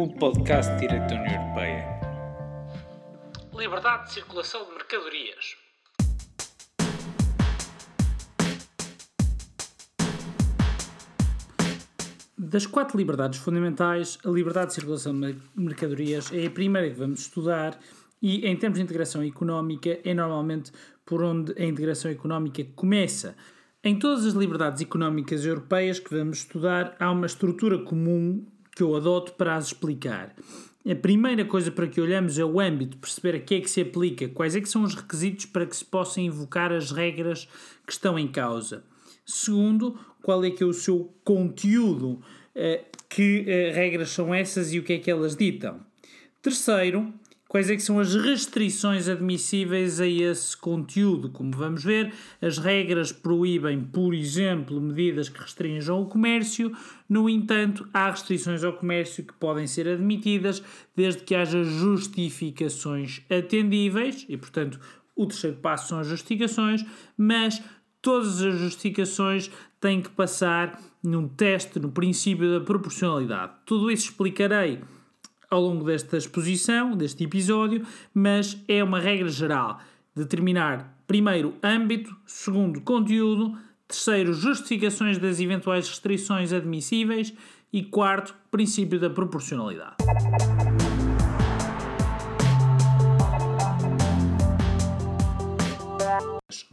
o podcast de Direito da União Europeia. Liberdade de circulação de mercadorias. Das quatro liberdades fundamentais, a liberdade de circulação de mercadorias é a primeira que vamos estudar e, em termos de integração económica, é normalmente por onde a integração económica começa. Em todas as liberdades económicas europeias que vamos estudar, há uma estrutura comum que eu adoto para as explicar. A primeira coisa para que olhamos é o âmbito, perceber a que é que se aplica, quais é que são os requisitos para que se possam invocar as regras que estão em causa. Segundo, qual é que é o seu conteúdo, eh, que eh, regras são essas e o que é que elas ditam. Terceiro, Quais é que são as restrições admissíveis a esse conteúdo? Como vamos ver, as regras proíbem, por exemplo, medidas que restringam o comércio, no entanto, há restrições ao comércio que podem ser admitidas desde que haja justificações atendíveis, e portanto o terceiro passo são as justificações, mas todas as justificações têm que passar num teste, no princípio da proporcionalidade. Tudo isso explicarei ao longo desta exposição, deste episódio, mas é uma regra geral. Determinar, primeiro, âmbito, segundo, conteúdo, terceiro, justificações das eventuais restrições admissíveis e quarto, princípio da proporcionalidade.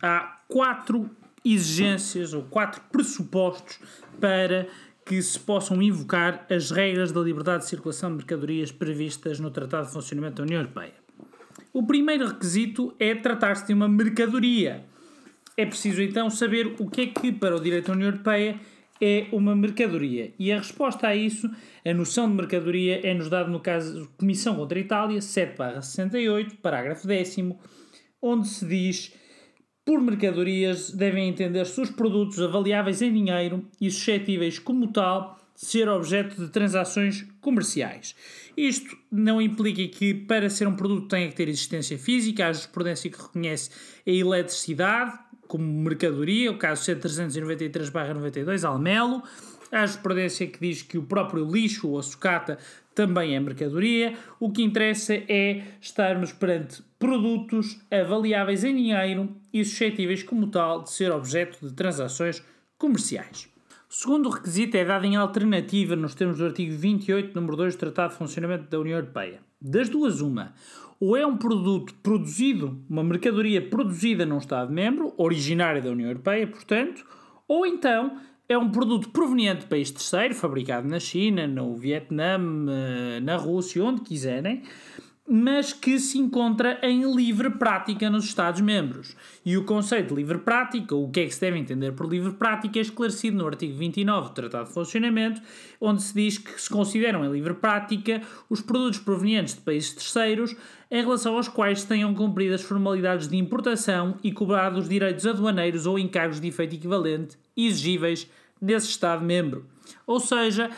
Há quatro exigências ou quatro pressupostos para que se possam invocar as regras da liberdade de circulação de mercadorias previstas no Tratado de Funcionamento da União Europeia. O primeiro requisito é tratar-se de uma mercadoria. É preciso então saber o que é que, para o direito da União Europeia, é uma mercadoria. E a resposta a isso, a noção de mercadoria, é-nos dada no caso Comissão contra a Itália, 7-68, parágrafo 10, onde se diz por mercadorias devem entender-se os produtos avaliáveis em dinheiro e suscetíveis, como tal, de ser objeto de transações comerciais. Isto não implica que, para ser um produto, tenha que ter existência física. Há jurisprudência que reconhece a eletricidade como mercadoria, o caso C393-92, Almelo. Há jurisprudência que diz que o próprio lixo ou a sucata também é mercadoria. O que interessa é estarmos perante produtos avaliáveis em dinheiro e suscetíveis, como tal, de ser objeto de transações comerciais. O segundo requisito é dado em alternativa nos termos do artigo 28, número 2 do Tratado de Funcionamento da União Europeia. Das duas, uma. Ou é um produto produzido, uma mercadoria produzida num Estado-membro, originário da União Europeia, portanto, ou então é um produto proveniente de país terceiro, fabricado na China, no Vietnã, eh, na Rússia, onde quiserem, mas que se encontra em livre prática nos Estados-membros. E o conceito de livre prática, o que é que se deve entender por livre prática, é esclarecido no artigo 29 do Tratado de Funcionamento, onde se diz que se consideram em livre prática os produtos provenientes de países terceiros em relação aos quais tenham cumprido as formalidades de importação e cobrado os direitos aduaneiros ou encargos de efeito equivalente exigíveis nesse Estado-membro. Ou seja,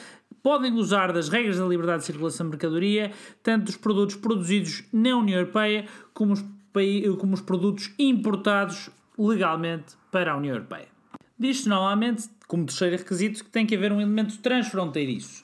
podem usar das regras da liberdade de circulação de mercadoria, tanto os produtos produzidos na União Europeia como os, como os produtos importados legalmente para a União Europeia. Diz-se novamente, como terceiro requisito, que tem que haver um elemento transfronteiriço.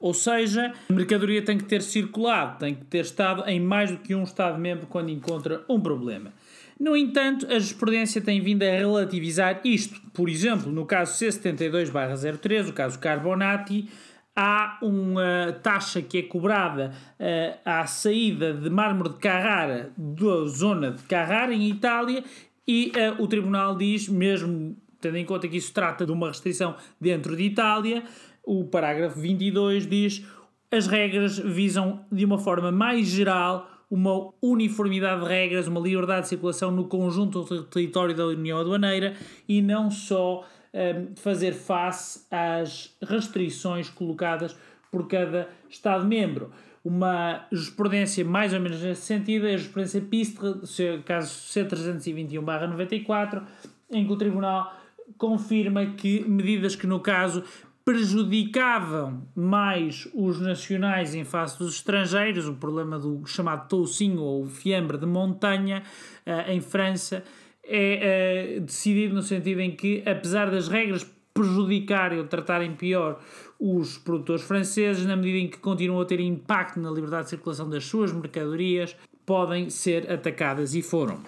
Ou seja, a mercadoria tem que ter circulado, tem que ter estado em mais do que um Estado-membro quando encontra um problema. No entanto, a jurisprudência tem vindo a relativizar isto. Por exemplo, no caso C72-03, o caso Carbonati, há uma taxa que é cobrada uh, à saída de mármore de Carrara da zona de Carrara, em Itália, e uh, o Tribunal diz, mesmo tendo em conta que isso trata de uma restrição dentro de Itália, o parágrafo 22 diz as regras visam de uma forma mais geral uma uniformidade de regras, uma liberdade de circulação no conjunto do território da União Aduaneira e não só um, fazer face às restrições colocadas por cada Estado-membro. Uma jurisprudência mais ou menos nesse sentido é a jurisprudência PISTRE, caso C321-94, em que o Tribunal confirma que medidas que no caso prejudicavam mais os nacionais em face dos estrangeiros, o problema do chamado toucinho ou fiambre de montanha uh, em França, é uh, decidido no sentido em que, apesar das regras prejudicarem ou tratarem pior os produtores franceses, na medida em que continuam a ter impacto na liberdade de circulação das suas mercadorias, podem ser atacadas e foram.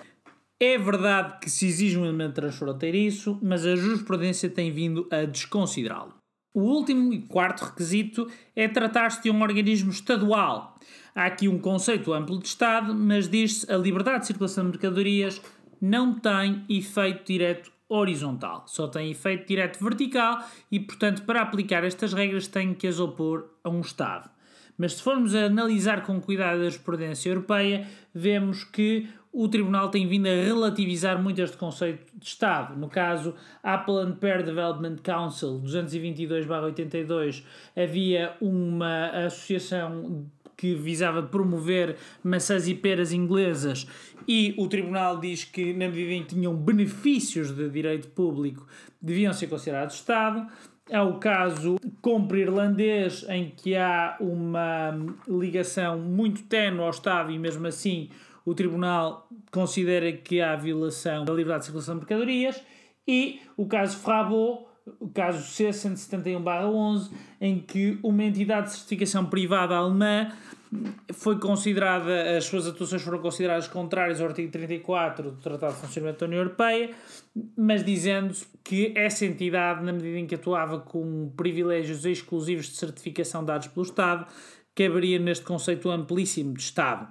É verdade que se exige um elemento transfronteiriço, mas a jurisprudência tem vindo a desconsiderá-lo. O último e quarto requisito é tratar-se de um organismo estadual. Há aqui um conceito amplo de Estado, mas diz-se a liberdade de circulação de mercadorias não tem efeito direto horizontal, só tem efeito direto vertical e, portanto, para aplicar estas regras tem que as opor a um Estado. Mas se formos a analisar com cuidado a jurisprudência europeia, vemos que o Tribunal tem vindo a relativizar muito este conceito de Estado. No caso, Apple Pair Development Council 222-82 havia uma associação que visava promover maçãs e peras inglesas e o Tribunal diz que, na medida em que tinham benefícios de direito público, deviam ser considerados Estado. É o caso compra irlandês, em que há uma ligação muito tenue ao Estado e, mesmo assim, o Tribunal considera que há violação da liberdade de circulação de mercadorias, e o caso Frabo, o caso C171-11, em que uma entidade de certificação privada alemã foi considerada, as suas atuações foram consideradas contrárias ao artigo 34 do Tratado de Funcionamento da União Europeia, mas dizendo que essa entidade, na medida em que atuava com privilégios exclusivos de certificação dados pelo Estado, caberia neste conceito amplíssimo de Estado.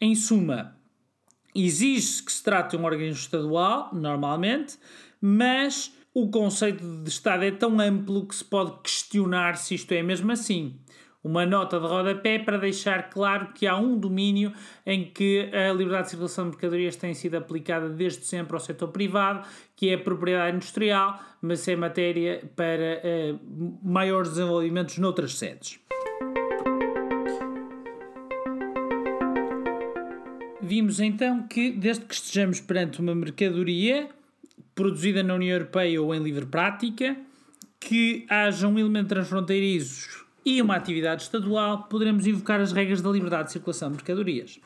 Em suma, exige-se que se trate de um organismo estadual, normalmente, mas o conceito de Estado é tão amplo que se pode questionar se isto é mesmo assim. Uma nota de rodapé para deixar claro que há um domínio em que a liberdade de circulação de mercadorias tem sido aplicada desde sempre ao setor privado, que é a propriedade industrial, mas é matéria para uh, maiores desenvolvimentos noutras sedes. Vimos então que, desde que estejamos perante uma mercadoria produzida na União Europeia ou em livre prática, que haja um elemento transfronteiriço e uma atividade estadual, poderemos invocar as regras da liberdade de circulação de mercadorias.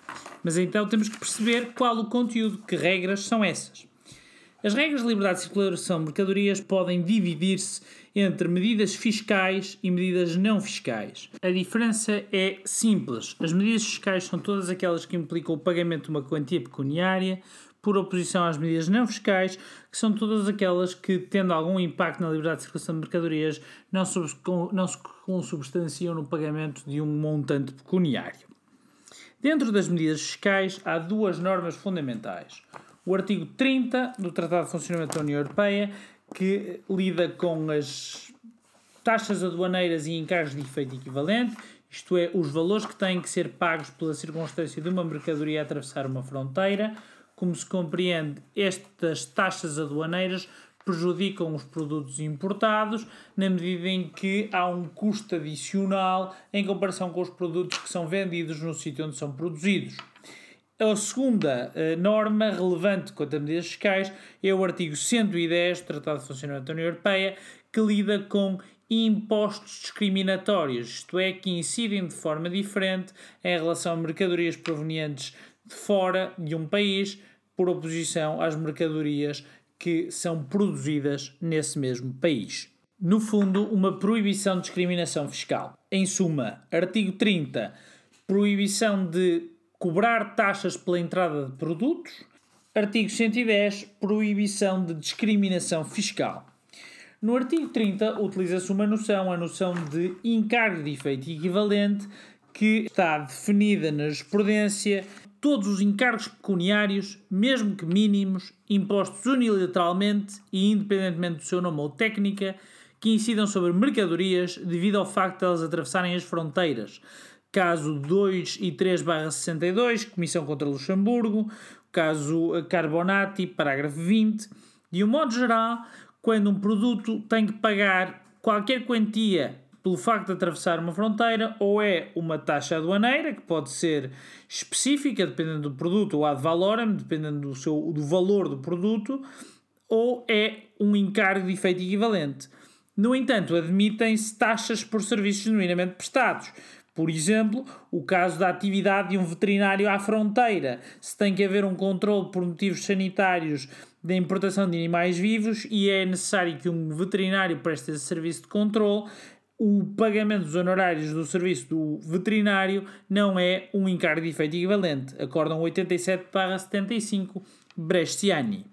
Mas então temos que perceber qual o conteúdo, que regras são essas. As regras de liberdade de circulação de mercadorias podem dividir-se entre medidas fiscais e medidas não fiscais. A diferença é simples. As medidas fiscais são todas aquelas que implicam o pagamento de uma quantia pecuniária, por oposição às medidas não fiscais, que são todas aquelas que, tendo algum impacto na liberdade de circulação de mercadorias, não, não se consubstanciam no pagamento de um montante pecuniário. Dentro das medidas fiscais, há duas normas fundamentais. O artigo 30 do Tratado de Funcionamento da União Europeia, que lida com as taxas aduaneiras e encargos de efeito equivalente, isto é, os valores que têm que ser pagos pela circunstância de uma mercadoria atravessar uma fronteira. Como se compreende, estas taxas aduaneiras prejudicam os produtos importados, na medida em que há um custo adicional em comparação com os produtos que são vendidos no sítio onde são produzidos. A segunda uh, norma relevante quanto a medidas fiscais é o artigo 110 do Tratado de Funcionamento da União Europeia, que lida com impostos discriminatórios, isto é, que incidem de forma diferente em relação a mercadorias provenientes de fora de um país, por oposição às mercadorias que são produzidas nesse mesmo país. No fundo, uma proibição de discriminação fiscal. Em suma, artigo 30, proibição de cobrar taxas pela entrada de produtos. Artigo 110, proibição de discriminação fiscal. No artigo 30, utiliza-se uma noção, a noção de encargo de efeito equivalente, que está definida na jurisprudência todos os encargos pecuniários, mesmo que mínimos, impostos unilateralmente e independentemente do seu nome ou técnica, que incidam sobre mercadorias devido ao facto de elas atravessarem as fronteiras, caso 2 e 3/62, Comissão contra Luxemburgo, caso Carbonati, parágrafo 20. De um modo geral, quando um produto tem que pagar qualquer quantia pelo facto de atravessar uma fronteira, ou é uma taxa aduaneira, que pode ser específica, dependendo do produto, ou ad valorem, dependendo do, seu, do valor do produto, ou é um encargo de efeito equivalente. No entanto, admitem-se taxas por serviços genuinamente prestados, Por exemplo, o caso da atividade de um veterinário à fronteira. Se tem que haver um controle por motivos sanitários da importação de animais vivos e é necessário que um veterinário preste esse serviço de controle, o pagamento dos honorários do serviço do veterinário não é um encargo de efeito equivalente. Acordam 87-75 Bresciani.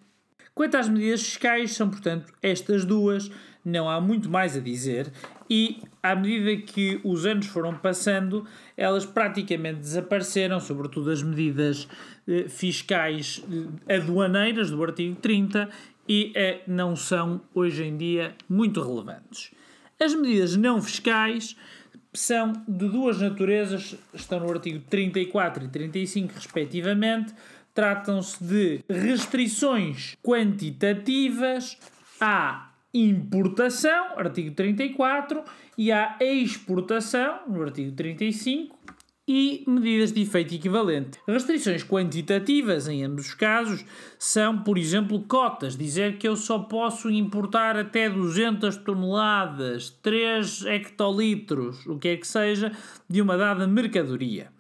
Quanto às medidas fiscais, são, portanto, estas duas, não há muito mais a dizer, e à medida que os anos foram passando, elas praticamente desapareceram, sobretudo as medidas eh, fiscais eh, aduaneiras do artigo 30, e eh, não são hoje em dia muito relevantes. As medidas não fiscais são de duas naturezas, estão no artigo 34 e 35, respectivamente. Tratam-se de restrições quantitativas à importação, artigo 34, e à exportação, no artigo 35, e medidas de efeito equivalente. Restrições quantitativas, em ambos os casos, são, por exemplo, cotas. Dizer que eu só posso importar até 200 toneladas, 3 hectolitros, o que é que seja, de uma dada mercadoria.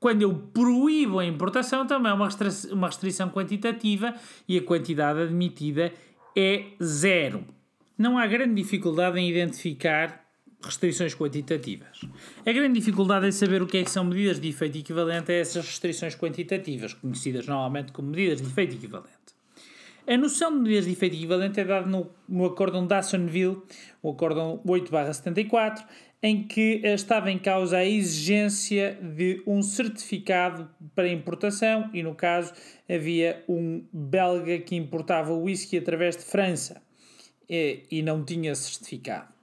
Quando eu proíbo a importação, também é uma, uma restrição quantitativa e a quantidade admitida é zero. Não há grande dificuldade em identificar restrições quantitativas. A grande dificuldade é saber o que é que são medidas de efeito equivalente a essas restrições quantitativas, conhecidas normalmente como medidas de efeito equivalente. A noção de medidas de efeito equivalente é dada no, no de Assonville, o Acórdão 8-74, em que estava em causa a exigência de um certificado para importação e, no caso, havia um belga que importava whisky através de França e, e não tinha certificado.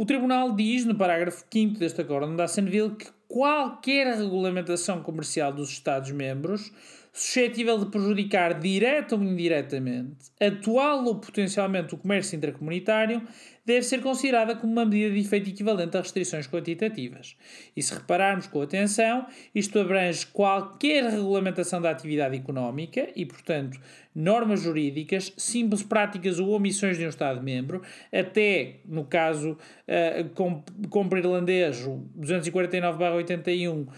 O Tribunal diz, no parágrafo 5 deste Acórdão de Assenville, que qualquer regulamentação comercial dos Estados-membros suscetível de prejudicar direta ou indiretamente, atual ou potencialmente o comércio intracomunitário, deve ser considerada como uma medida de efeito equivalente a restrições quantitativas. E se repararmos com atenção, isto abrange qualquer regulamentação da atividade económica e, portanto, normas jurídicas, simples práticas ou omissões de um Estado-membro, até, no caso, uh, compra irlandês, 249-81,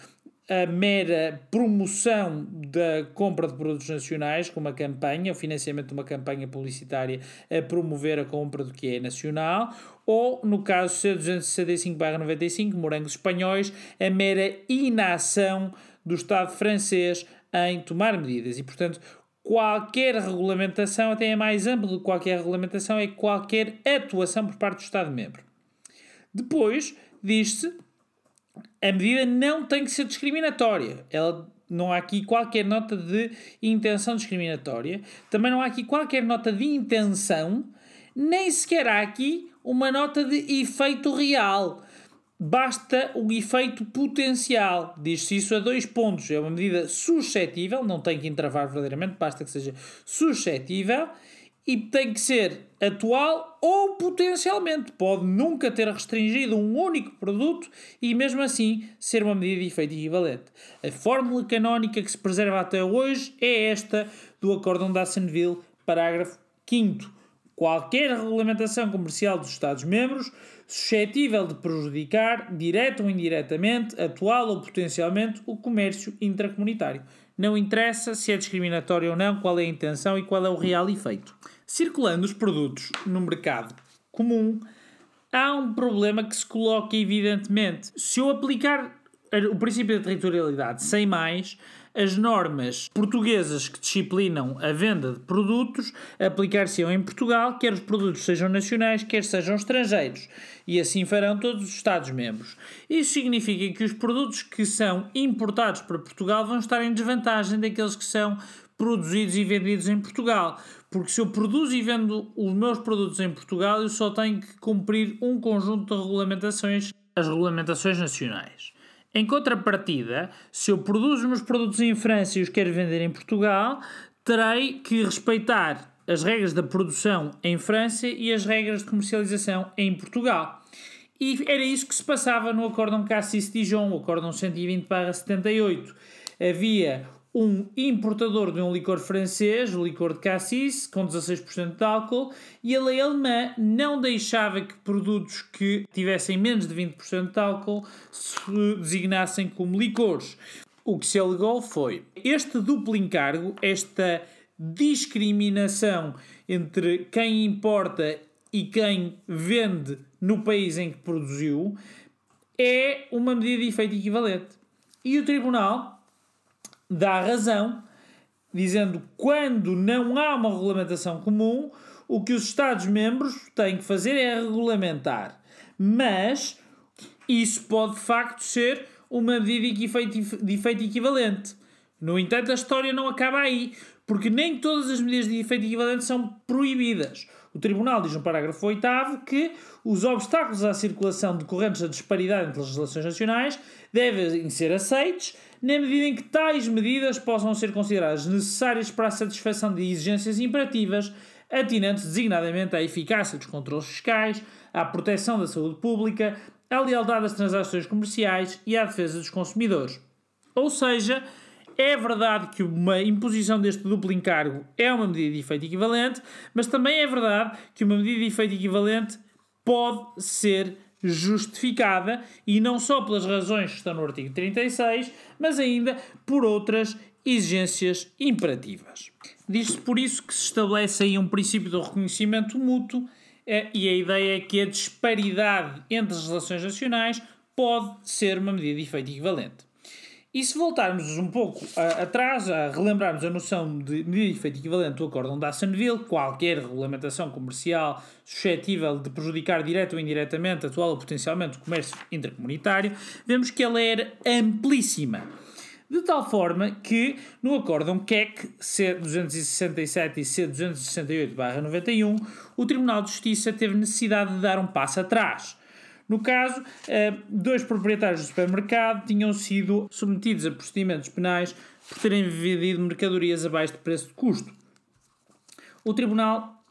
a mera promoção da compra de produtos nacionais, com uma campanha, o financiamento de uma campanha publicitária a promover a compra do que é nacional, ou, no caso C265-95, morangos espanhóis, a mera inação do Estado francês em tomar medidas. E, portanto, qualquer regulamentação, até é mais amplo do que qualquer regulamentação, é qualquer atuação por parte do Estado-membro. Depois, diz-se a medida não tem que ser discriminatória. Ela, não há aqui qualquer nota de intenção discriminatória. Também não há aqui qualquer nota de intenção, nem sequer há aqui uma nota de efeito real. Basta o efeito potencial. Diz-se isso a dois pontos. É uma medida suscetível, não tem que entravar verdadeiramente, basta que seja suscetível e tem que ser atual ou potencialmente. Pode nunca ter restringido um único produto e, mesmo assim, ser uma medida de efeito equivalente. A fórmula canónica que se preserva até hoje é esta do Acórdão de Assenville, parágrafo 5. Qualquer regulamentação comercial dos Estados-membros suscetível de prejudicar, direta ou indiretamente, atual ou potencialmente, o comércio intracomunitário. Não interessa se é discriminatório ou não, qual é a intenção e qual é o real efeito. Circulando os produtos no mercado comum, há um problema que se coloca evidentemente. Se eu aplicar o princípio da territorialidade sem mais, as normas portuguesas que disciplinam a venda de produtos aplicar-se-ão em Portugal, quer os produtos sejam nacionais, quer sejam estrangeiros, e assim farão todos os Estados-membros. Isso significa que os produtos que são importados para Portugal vão estar em desvantagem daqueles que são produzidos e vendidos em Portugal. Porque se eu produzo e vendo os meus produtos em Portugal, eu só tenho que cumprir um conjunto de regulamentações, as regulamentações nacionais. Em contrapartida, se eu produzo os meus produtos em França e os quero vender em Portugal, terei que respeitar as regras da produção em França e as regras de comercialização em Portugal. E era isso que se passava no Acórdão Cassis-Dijon, o Acórdão 120-78. Havia um importador de um licor francês, o licor de Cassis, com 16% de álcool, e a lei alemã não deixava que produtos que tivessem menos de 20% de álcool se designassem como licores. O que se alegou foi este duplo encargo, esta discriminação entre quem importa e quem vende no país em que produziu, é uma medida de efeito equivalente. E o Tribunal dá razão, dizendo quando não há uma regulamentação comum, o que os Estados-membros têm que fazer é regulamentar. Mas isso pode de facto ser uma medida de efeito, equivalente. No entanto, a história não acaba aí, porque nem todas as medidas de efeito equivalente são proibidas. O Tribunal diz no parágrafo 8 que os obstáculos à circulação decorrentes da disparidade entre as legislações nacionais devem ser aceitos na medida em que tais medidas possam ser consideradas necessárias para a satisfação de exigências imperativas atinentes designadamente à eficácia dos controles fiscais, à proteção da saúde pública, à lealdade das transações comerciais e à defesa dos consumidores. Ou seja, é verdade que uma imposição deste duplo encargo é uma medida de efeito equivalente, mas também é verdade que uma medida de efeito equivalente pode ser justificada e não só pelas razões que estão no artigo 36, mas ainda por outras exigências imperativas. Diz-se por isso que se estabelece aí um princípio do reconhecimento mútuo eh, e a ideia é que a disparidade entre as relações nacionais pode ser uma medida de efeito equivalente. E se voltarmos um pouco a, atrás, a relembrarmos a noção de medida de efeito equivalente do Acórdão de Assonville, qualquer regulamentação comercial suscetível de prejudicar direto ou indiretamente, atual ou potencialmente, o comércio intercomunitário, vemos que ela era amplíssima. De tal forma que, no Acórdão Keck C267 e C268-91, o Tribunal de Justiça teve necessidade de dar um passo atrás no caso, eh, dois proprietários do supermercado tinham sido submetidos a procedimentos penais por terem vendido mercadorias abaixo de preço de custo. O tribunal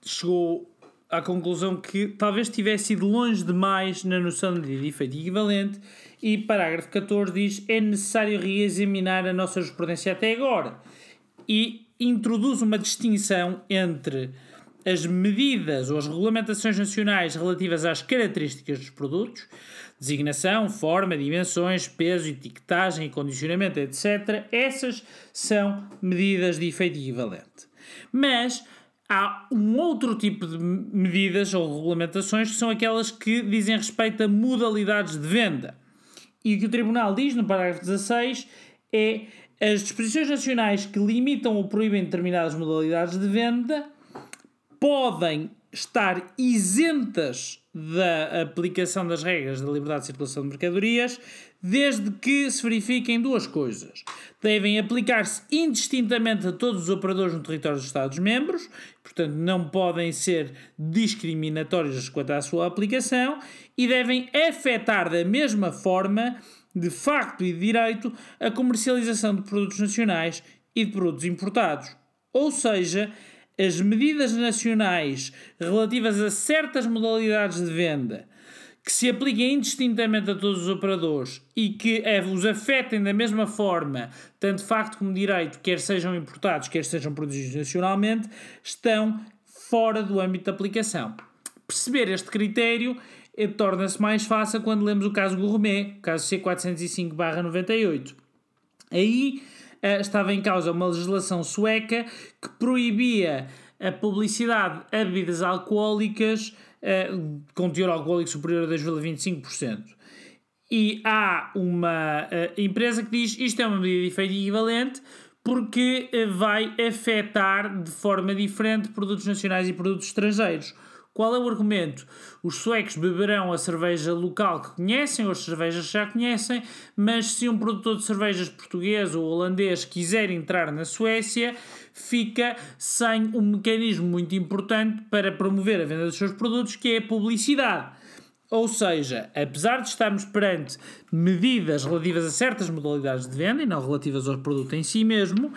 chegou à conclusão que talvez tivesse ido longe demais na noção de efeito equivalente e parágrafo 14 diz é necessário reexaminar a nossa jurisprudência até agora e introduz uma distinção entre as medidas ou as regulamentações nacionais relativas às características dos produtos, designação, forma, dimensões, peso, etiquetagem e condicionamento, etc., essas são medidas de efeito equivalente. Mas há um outro tipo de medidas ou regulamentações que são aquelas que dizem respeito a modalidades de venda. E o que o Tribunal diz no parágrafo 16 é as disposições nacionais que limitam ou proíbem determinadas modalidades de venda podem estar isentas da aplicação das regras da liberdade de circulação de mercadorias, desde que se verifiquem duas coisas. Devem aplicar-se indistintamente a todos os operadores no território dos Estados-membros, portanto, não podem ser discriminatórios quanto à sua aplicação, e devem afetar da mesma forma, de facto e de direito, a comercialização de produtos nacionais e de produtos importados. Ou seja, as medidas nacionais relativas a certas modalidades de venda que se apliquem indistintamente a todos os operadores e que os afetem da mesma forma, tanto facto como direito, quer sejam importados, quer sejam produzidos nacionalmente, estão fora do âmbito de aplicação. Perceber este critério eh, torna-se mais fácil quando lemos o caso Gourmet, caso C405-98. Aí uh, estava em causa uma legislação sueca que proibia a publicidade a bebidas alcoólicas uh, com teor alcoólico superior a 2,25%. E há uma uh, empresa que diz isto é uma medida de efeito equivalente porque vai afetar de forma diferente produtos nacionais e produtos estrangeiros. Qual é o argumento? Os suecos beberão a cerveja local que conhecem, ou as cervejas que já conhecem, mas se um produtor de cervejas português ou holandês quiser entrar na Suécia, fica sem um mecanismo muito importante para promover a venda dos seus produtos, que é a publicidade. Ou seja, apesar de estarmos perante medidas relativas a certas modalidades de venda e não relativas ao produto em si mesmo,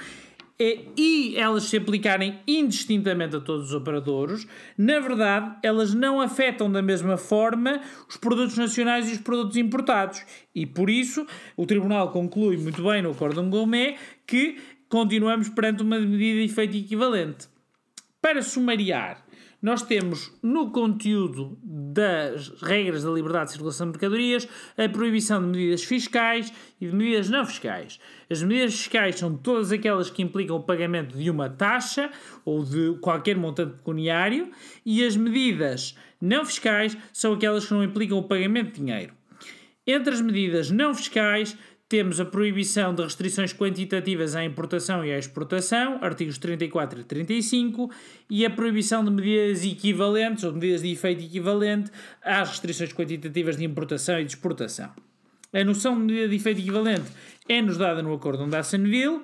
e elas se aplicarem indistintamente a todos os operadores, na verdade, elas não afetam da mesma forma os produtos nacionais e os produtos importados. E por isso, o Tribunal conclui muito bem no Acórdão Gourmet que continuamos perante uma medida de efeito equivalente. Para sumariar, nós temos no conteúdo das regras da liberdade de circulação de mercadorias a proibição de medidas fiscais e de medidas não fiscais. As medidas fiscais são todas aquelas que implicam o pagamento de uma taxa ou de qualquer montante pecuniário e as medidas não fiscais são aquelas que não implicam o pagamento de dinheiro. Entre as medidas não fiscais temos a proibição de restrições quantitativas à importação e à exportação, artigos 34 e 35, e a proibição de medidas equivalentes ou medidas de efeito equivalente às restrições quantitativas de importação e de exportação. A noção de medida de efeito equivalente é-nos dada no Acórdão da Assenville,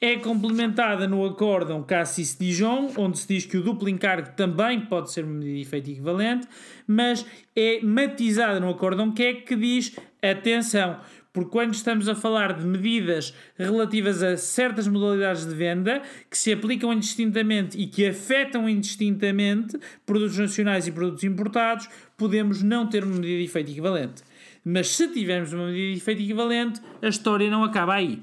é complementada no Acórdão Cassis-Dijon, onde se diz que o duplo encargo também pode ser uma medida de efeito equivalente, mas é matizada no Acórdão Keck, que diz, atenção, porque quando estamos a falar de medidas relativas a certas modalidades de venda que se aplicam indistintamente e que afetam indistintamente produtos nacionais e produtos importados, podemos não ter uma medida de efeito equivalente. Mas se tivermos uma medida de efeito equivalente, a história não acaba aí.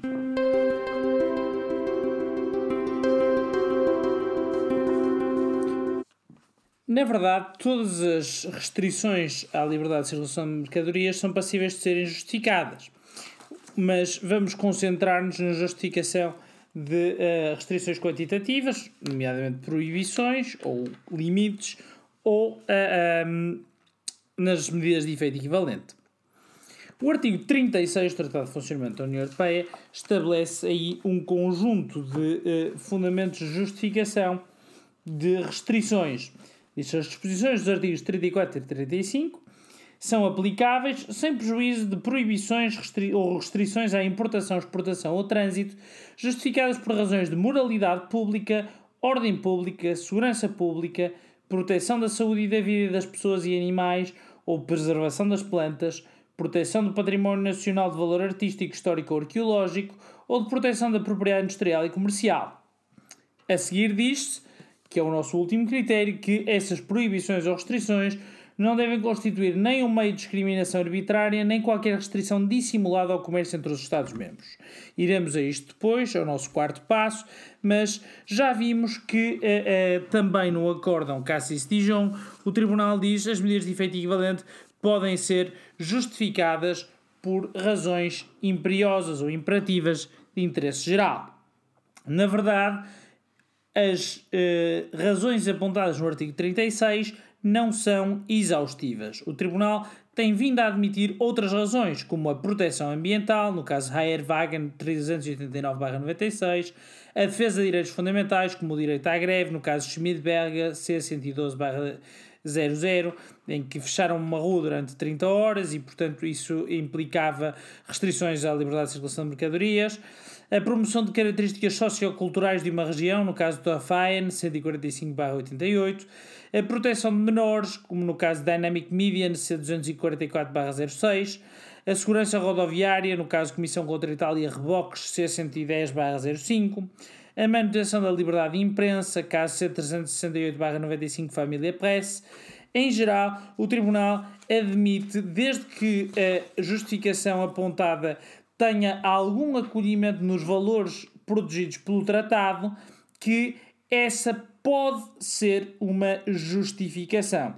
Na verdade, todas as restrições à liberdade de circulação de mercadorias são passíveis de serem justificadas mas vamos concentrar-nos na justificação de uh, restrições quantitativas, nomeadamente proibições ou limites, ou uh, eh, um, ehm, nas medidas de efeito equivalente. O artigo 36 do Tratado de Funcionamento da União Europeia estabelece aí um conjunto de uh, fundamentos de justificação de restrições. Diz as disposições dos artigos 34 e 35 são aplicáveis sem prejuízo de proibições restri ou restrições à importação, exportação ou trânsito justificadas por razões de moralidade pública, ordem pública, segurança pública, proteção da saúde e da vida das pessoas e animais ou preservação das plantas, proteção do património nacional de valor artístico, histórico ou arqueológico ou de proteção da propriedade industrial e comercial. A seguir diz-se, que é o nosso último critério, que essas proibições ou restrições não devem constituir nem um meio de discriminação arbitrária, nem qualquer restrição dissimulada ao comércio entre os Estados-membros. Iremos a isto depois, é o nosso quarto passo, mas já vimos que eh, eh, também no acórdão Cassis-Dijon, o Tribunal diz que as medidas de efeito equivalente podem ser justificadas por razões imperiosas ou imperativas de interesse geral. Na verdade, as eh, razões apontadas no artigo 36 não são exaustivas. O Tribunal tem vindo a admitir outras razões, como a proteção ambiental, no caso Wagen 389-96, a defesa de direitos fundamentais, como o direito à greve, no caso Schmidberger C112-00, em que fecharam uma rua durante 30 horas e, portanto, isso implicava restrições à liberdade de circulação de mercadorias. A promoção de características socioculturais de uma região, no caso do AFAEN 145-88, a proteção de menores, como no caso Dynamic Media C244-06, a segurança rodoviária, no caso Comissão contra a Itália Reboques C110-05, a manutenção da liberdade de imprensa, caso C368-95 Família Press. Em geral, o Tribunal admite, desde que a justificação apontada tenha algum acolhimento nos valores protegidos pelo tratado, que essa pode ser uma justificação.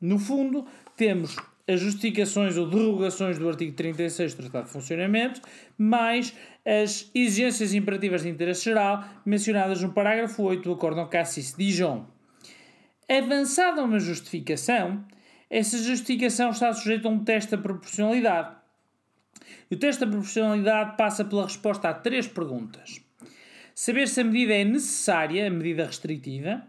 No fundo, temos as justificações ou derrogações do artigo 36 do Tratado de Funcionamento, mais as exigências imperativas de interesse geral mencionadas no parágrafo 8 do Acórdão Cassis-Dijon. Avançada uma justificação, essa justificação está sujeita a um teste da proporcionalidade. E o teste da proporcionalidade passa pela resposta a três perguntas. Saber se a medida é necessária, a medida restritiva,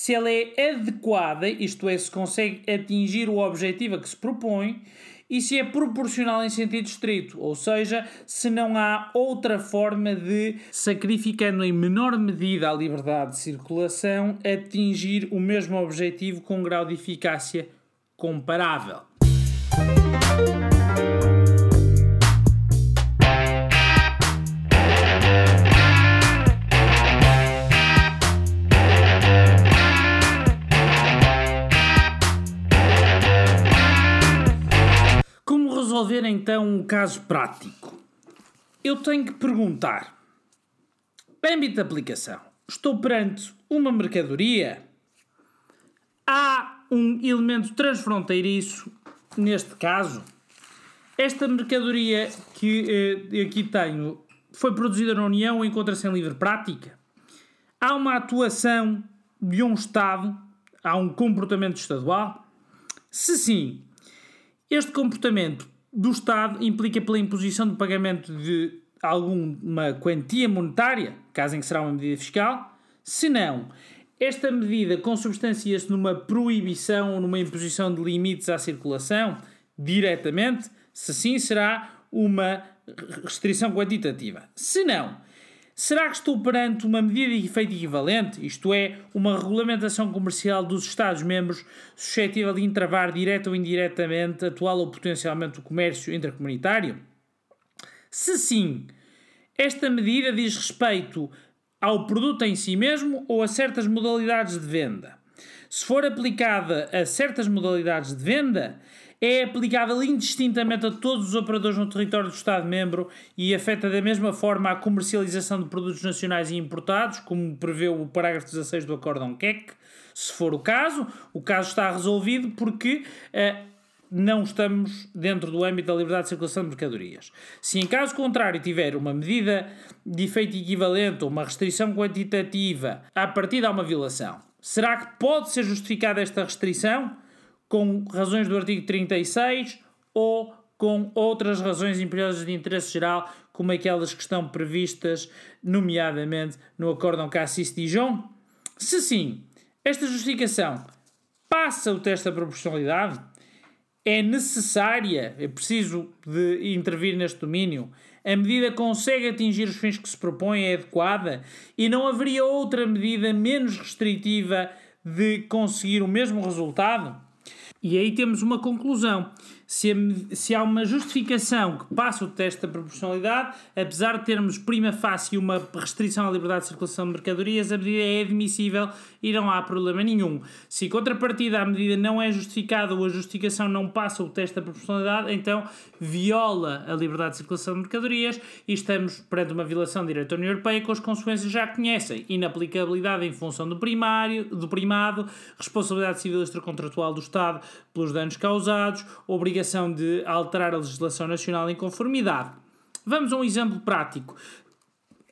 se ela é adequada, isto é, se consegue atingir o objetivo a que se propõe, e se é proporcional em sentido estrito, ou seja, se não há outra forma de, sacrificando em menor medida a liberdade de circulação, atingir o mesmo objetivo com um grau de eficácia comparável. Então um caso prático. Eu tenho que perguntar: âmbito de aplicação, estou perante uma mercadoria? Há um elemento transfronteiriço neste caso? Esta mercadoria que eh, aqui tenho foi produzida na União ou encontra-se em livre prática? Há uma atuação de um Estado? Há um comportamento estadual? Se sim, este comportamento do Estado implica pela imposição de pagamento de alguma quantia monetária, caso em que será uma medida fiscal? Se não, esta medida consubstancia-se numa proibição ou numa imposição de limites à circulação diretamente? Se sim, será uma restrição quantitativa. Se não, será que estou perante uma medida de efeito equivalente, isto é, uma regulamentação comercial dos Estados-membros suscetível de entravar direta ou indiretamente, atual ou potencialmente, o comércio intercomunitário? Se sim, esta medida diz respeito ao produto em si mesmo ou a certas modalidades de venda? Se for aplicada a certas modalidades de venda, é aplicável indistintamente a todos os operadores no território do Estado-membro e afeta da mesma forma a comercialização de produtos nacionais e importados, como prevê o parágrafo 16 do Acórdão KEC. Se for o caso, o caso está resolvido porque uh, não estamos dentro do âmbito da liberdade de circulação de mercadorias. Se em caso contrário tiver uma medida de efeito equivalente ou uma restrição quantitativa, a partir há uma violação. Será que pode ser justificada esta restrição? com razões do artigo 36 ou com outras razões imperiosas de interesse geral, como aquelas que estão previstas, nomeadamente, no Acórdão Cassis-Dijon? Se sim, esta justificação passa o teste da proporcionalidade? É necessária, é preciso de intervir neste domínio? A medida consegue atingir os fins que se propõe, é adequada? E não haveria outra medida menos restritiva de conseguir o mesmo resultado? E aí temos uma conclusão se, se há uma justificação que passa o teste da proporcionalidade, apesar de termos prima facie uma restrição à liberdade de circulação de mercadorias, a medida é admissível e não há problema nenhum. Se em contrapartida a medida não é justificada ou a justificação não passa o teste da proporcionalidade, então viola a liberdade de circulação de mercadorias e estamos perante uma violação do direito da União Europeia com as consequências já conhecem. Inaplicabilidade em função do primário, do primado, responsabilidade civil extracontratual do Estado pelos danos causados, obrigação obrigação de alterar a legislação nacional em conformidade. Vamos a um exemplo prático.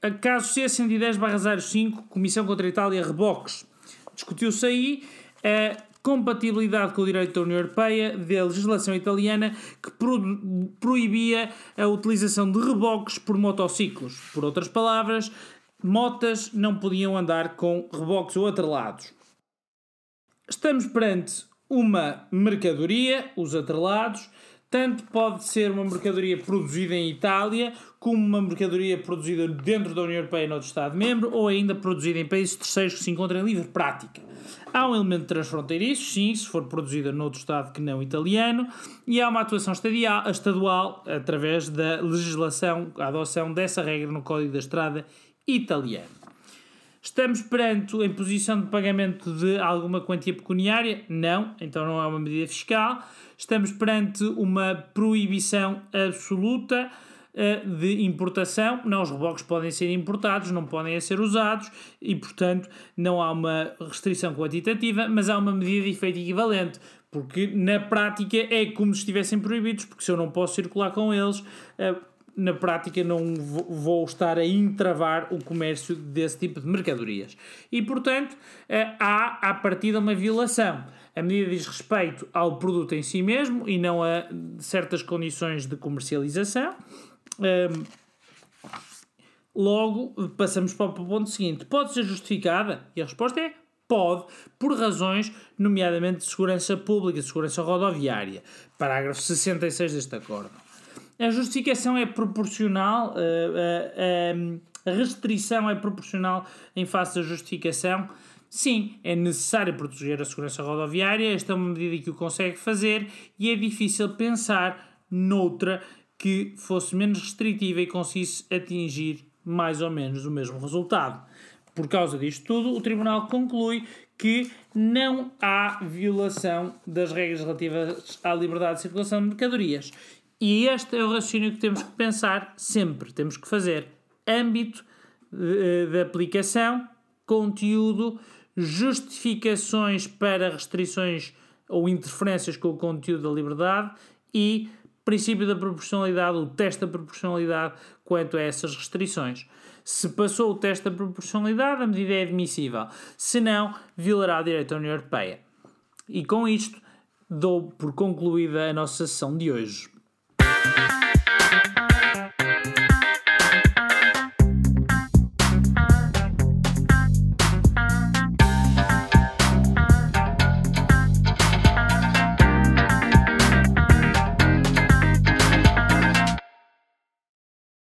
A caso C110-05, Comissão contra a Itália Reboques. Discutiu-se aí a compatibilidade com o direito da União Europeia da legislação italiana que pro proibia a utilização de reboques por motociclos. Por outras palavras, motas não podiam andar com reboques ou atrelados. Estamos perante uma mercadoria, os atrelados, tanto pode ser uma mercadoria produzida em Itália, como uma mercadoria produzida dentro da União Europeia noutro Estado-membro, ou ainda produzida em países terceiros que se encontram em livre prática. Há um elemento transfronteiriço, sim, se for produzida noutro Estado que não italiano, e há uma atuação estadual através da legislação, a adoção dessa regra no Código da Estrada italiano. Estamos perante a imposição de pagamento de alguma quantia pecuniária? Não, então não é uma medida fiscal. Estamos perante uma proibição absoluta uh, de importação. Não, os reboques podem ser importados, não podem ser usados e, portanto, não há uma restrição quantitativa, mas há uma medida de efeito equivalente porque na prática é como se estivessem proibidos, porque se eu não posso circular com eles, uh, na prática não vou estar a entravar o comércio desse tipo de mercadorias. E, portanto, eh, há à partida uma violação. A medida diz respeito ao produto em si mesmo e não a certas condições de comercialização. Logo, passamos para o ponto seguinte: pode ser justificada? E a resposta é pode, por razões, nomeadamente de segurança pública, segurança rodoviária. Parágrafo 66 deste acordo. A justificação é proporcional, a, eh, eh, a restrição é proporcional em face da justificação. Sim, é necessário proteger a segurança rodoviária, esta é uma medida que o consegue fazer e é difícil pensar noutra que fosse menos restritiva e conseguisse atingir mais ou menos o mesmo resultado. Por causa disto tudo, o Tribunal conclui que não há violação das regras relativas à liberdade de circulação de mercadorias E este é o raciocínio que temos que pensar sempre. Temos que fazer âmbito de, de aplicação, conteúdo, justificações para restrições ou interferências com o conteúdo da liberdade e princípio da proporcionalidade, o teste da proporcionalidade quanto a essas restrições. Se passou o teste da proporcionalidade, a medida é admissível. Se não, violará a direito da União Europeia. E com isto, dou por concluída a nossa sessão de hoje. thank you